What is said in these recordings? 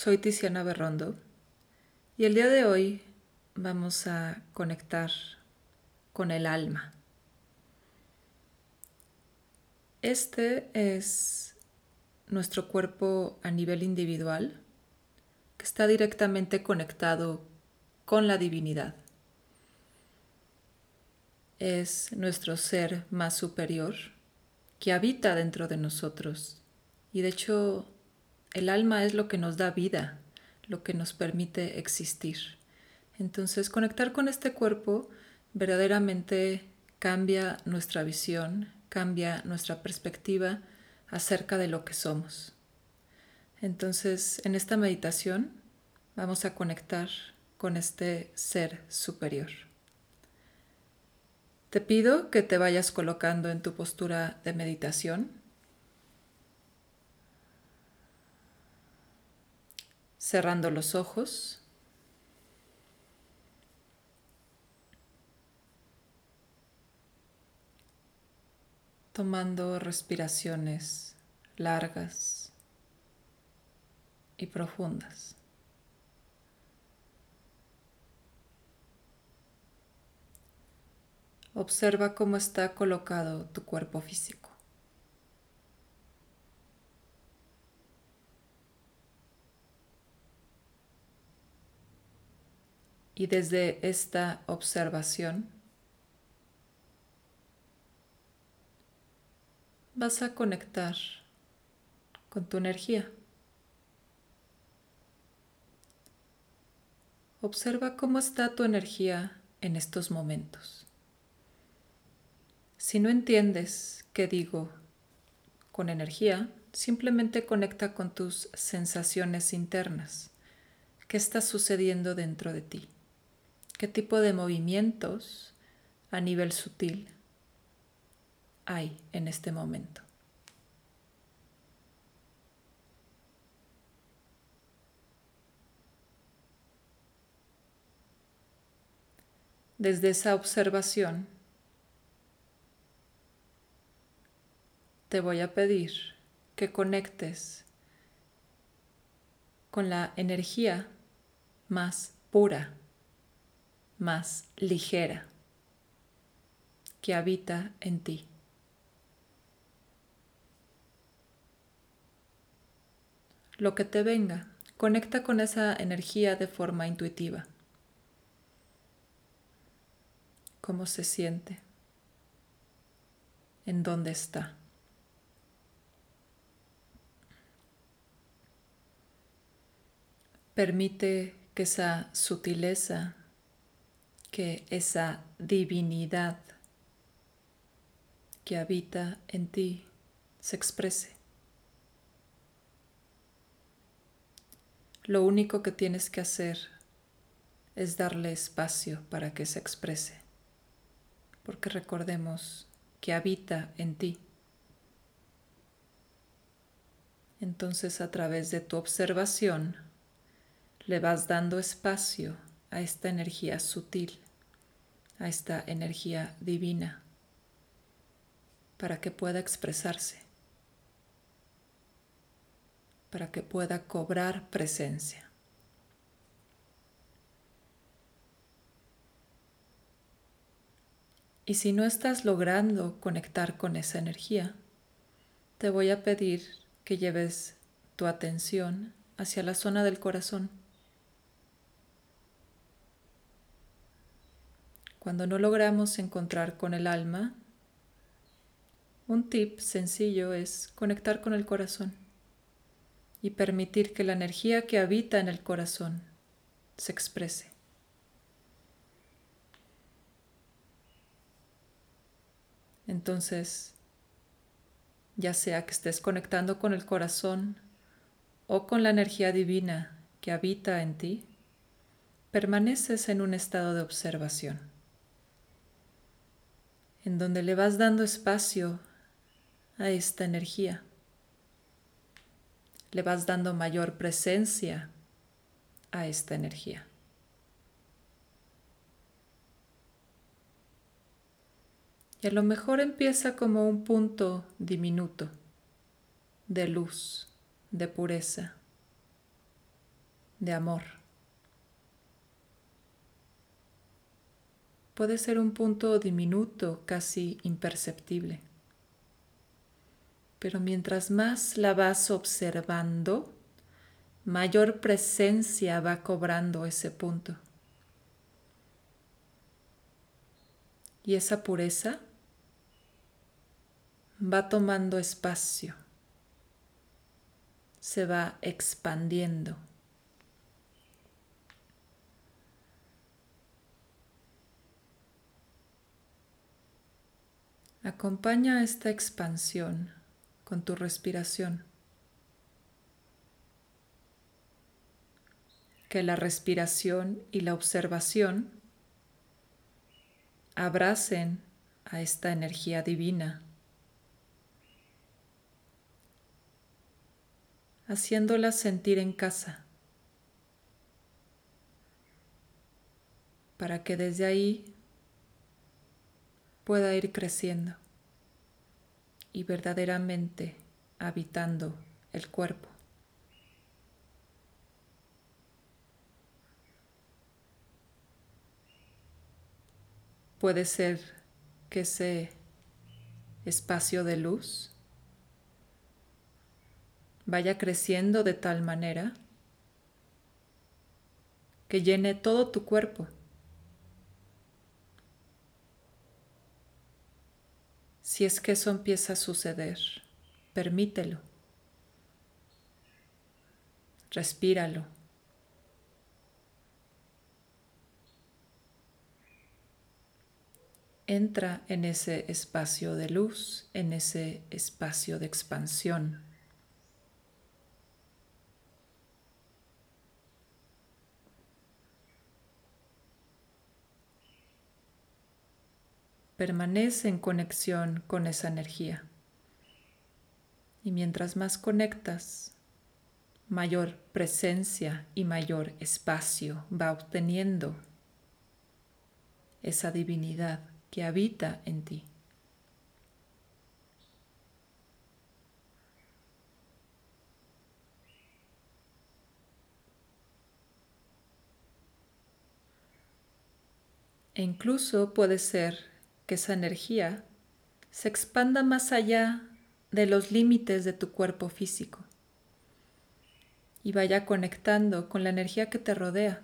Soy Tiziana Berrondo y el día de hoy vamos a conectar con el alma. Este es nuestro cuerpo a nivel individual que está directamente conectado con la divinidad. Es nuestro ser más superior que habita dentro de nosotros y de hecho el alma es lo que nos da vida, lo que nos permite existir. Entonces conectar con este cuerpo verdaderamente cambia nuestra visión, cambia nuestra perspectiva acerca de lo que somos. Entonces, en esta meditación vamos a conectar con este ser superior. Te pido que te vayas colocando en tu postura de meditación. Cerrando los ojos. tomando respiraciones largas y profundas. Observa cómo está colocado tu cuerpo físico. Y desde esta observación, vas a conectar con tu energía. Observa cómo está tu energía en estos momentos. Si no entiendes qué digo con energía, simplemente conecta con tus sensaciones internas. ¿Qué está sucediendo dentro de ti? ¿Qué tipo de movimientos a nivel sutil hay en este momento. Desde esa observación, te voy a pedir que conectes con la energía más pura, más ligera que habita en ti. lo que te venga. Conecta con esa energía de forma intuitiva. ¿Cómo se siente? ¿En dónde está? Permite que esa sutileza, que esa divinidad que habita en ti se exprese. Lo único que tienes que hacer es darle espacio para que se exprese, porque recordemos que habita en ti. Entonces a través de tu observación le vas dando espacio a esta energía sutil, a esta energía divina, para que pueda expresarse para que pueda cobrar presencia. Y si no estás logrando conectar con esa energía, te voy a pedir que lleves tu atención hacia la zona del corazón. Cuando no logramos encontrar con el alma, un tip sencillo es conectar con el corazón y permitir que la energía que habita en el corazón se exprese. Entonces, ya sea que estés conectando con el corazón o con la energía divina que habita en ti, permaneces en un estado de observación, en donde le vas dando espacio a esta energía le vas dando mayor presencia a esta energía. Y a lo mejor empieza como un punto diminuto de luz, de pureza, de amor. Puede ser un punto diminuto, casi imperceptible. Pero mientras más la vas observando, mayor presencia va cobrando ese punto. Y esa pureza va tomando espacio, se va expandiendo. Acompaña esta expansión con tu respiración. Que la respiración y la observación abracen a esta energía divina, haciéndola sentir en casa, para que desde ahí pueda ir creciendo y verdaderamente habitando el cuerpo. Puede ser que ese espacio de luz vaya creciendo de tal manera que llene todo tu cuerpo Si es que eso empieza a suceder, permítelo. Respíralo. Entra en ese espacio de luz, en ese espacio de expansión. Permanece en conexión con esa energía. Y mientras más conectas, mayor presencia y mayor espacio va obteniendo esa divinidad que habita en ti. E incluso puede ser que esa energía se expanda más allá de los límites de tu cuerpo físico y vaya conectando con la energía que te rodea.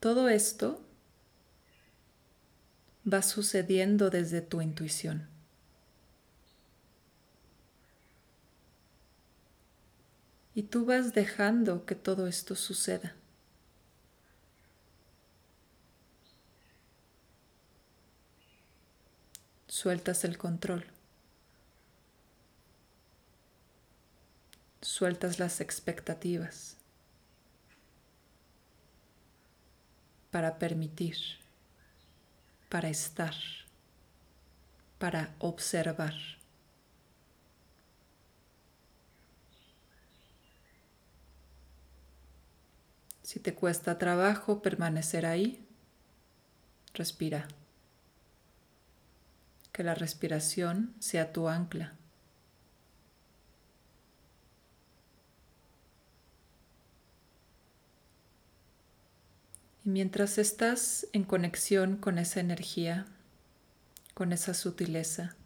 Todo esto va sucediendo desde tu intuición. Y tú vas dejando que todo esto suceda. Sueltas el control. Sueltas las expectativas para permitir, para estar, para observar. Si te cuesta trabajo permanecer ahí, respira que la respiración sea tu ancla. Y mientras estás en conexión con esa energía, con esa sutileza,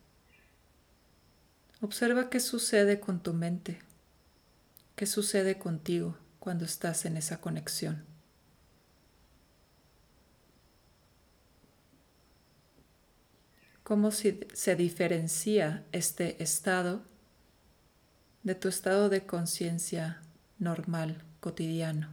observa qué sucede con tu mente, qué sucede contigo cuando estás en esa conexión. Cómo se diferencia este estado de tu estado de conciencia normal, cotidiano.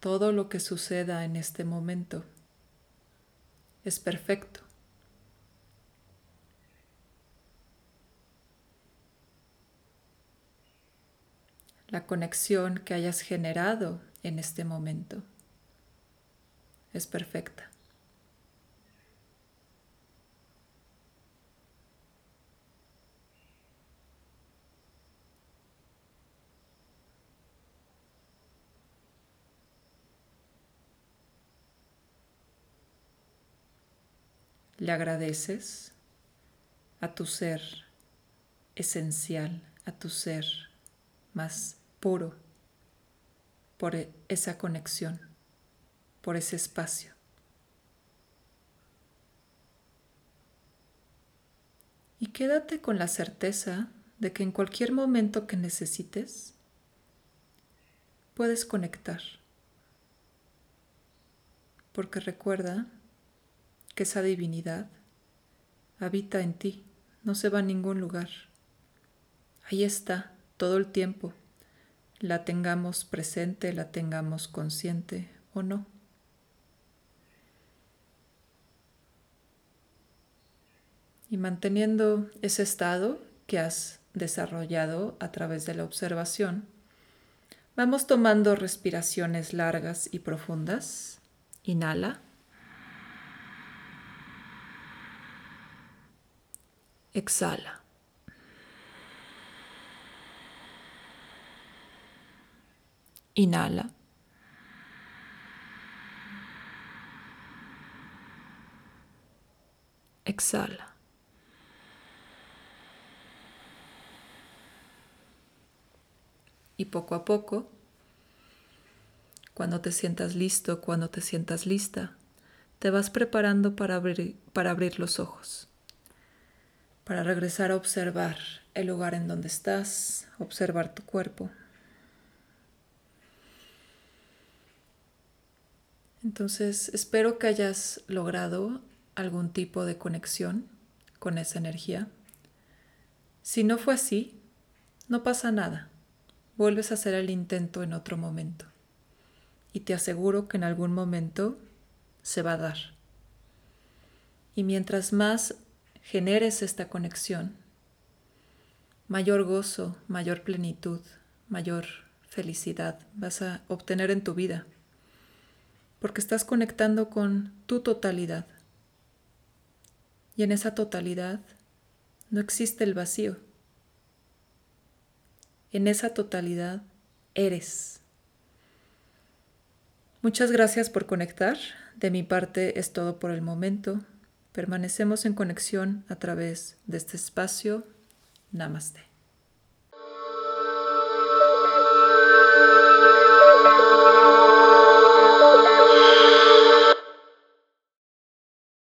Todo lo que suceda en este momento es perfecto. conexión que hayas generado en este momento. Es perfecta. le agradeces a tu ser esencial, a tu ser más puro por e-, esa conexión, por ese espacio. Y quédate con la certeza de que en cualquier momento que necesites, puedes conectar. Porque recuerda que esa divinidad habita en ti, no se va a ningún lugar. Ahí está todo el tiempo, la tengamos presente, la tengamos consciente o no. Y manteniendo ese estado que has desarrollado a través de la observación, vamos tomando respiraciones largas y profundas. Inhala. Exhala. Inhala. Exhala. Y poco a poco, cuando te sientas listo, cuando te sientas lista, te vas preparando para abrir, para abrir los ojos para regresar a observar el lugar en donde estás, observar tu cuerpo. Entonces, espero que hayas logrado algún tipo de conexión con esa energía. Si no fue así, no pasa nada. Vuelves a hacer el intento en otro momento. Y te aseguro que en algún momento se va a dar. Y mientras más generes esta conexión, mayor gozo, mayor plenitud, mayor felicidad vas a obtener en tu vida, porque estás conectando con tu totalidad. Y en esa totalidad no existe el vacío. En esa totalidad eres. Muchas gracias por conectar. De mi parte es todo por el momento. Permanecemos en conexión a través de este espacio. Namaste.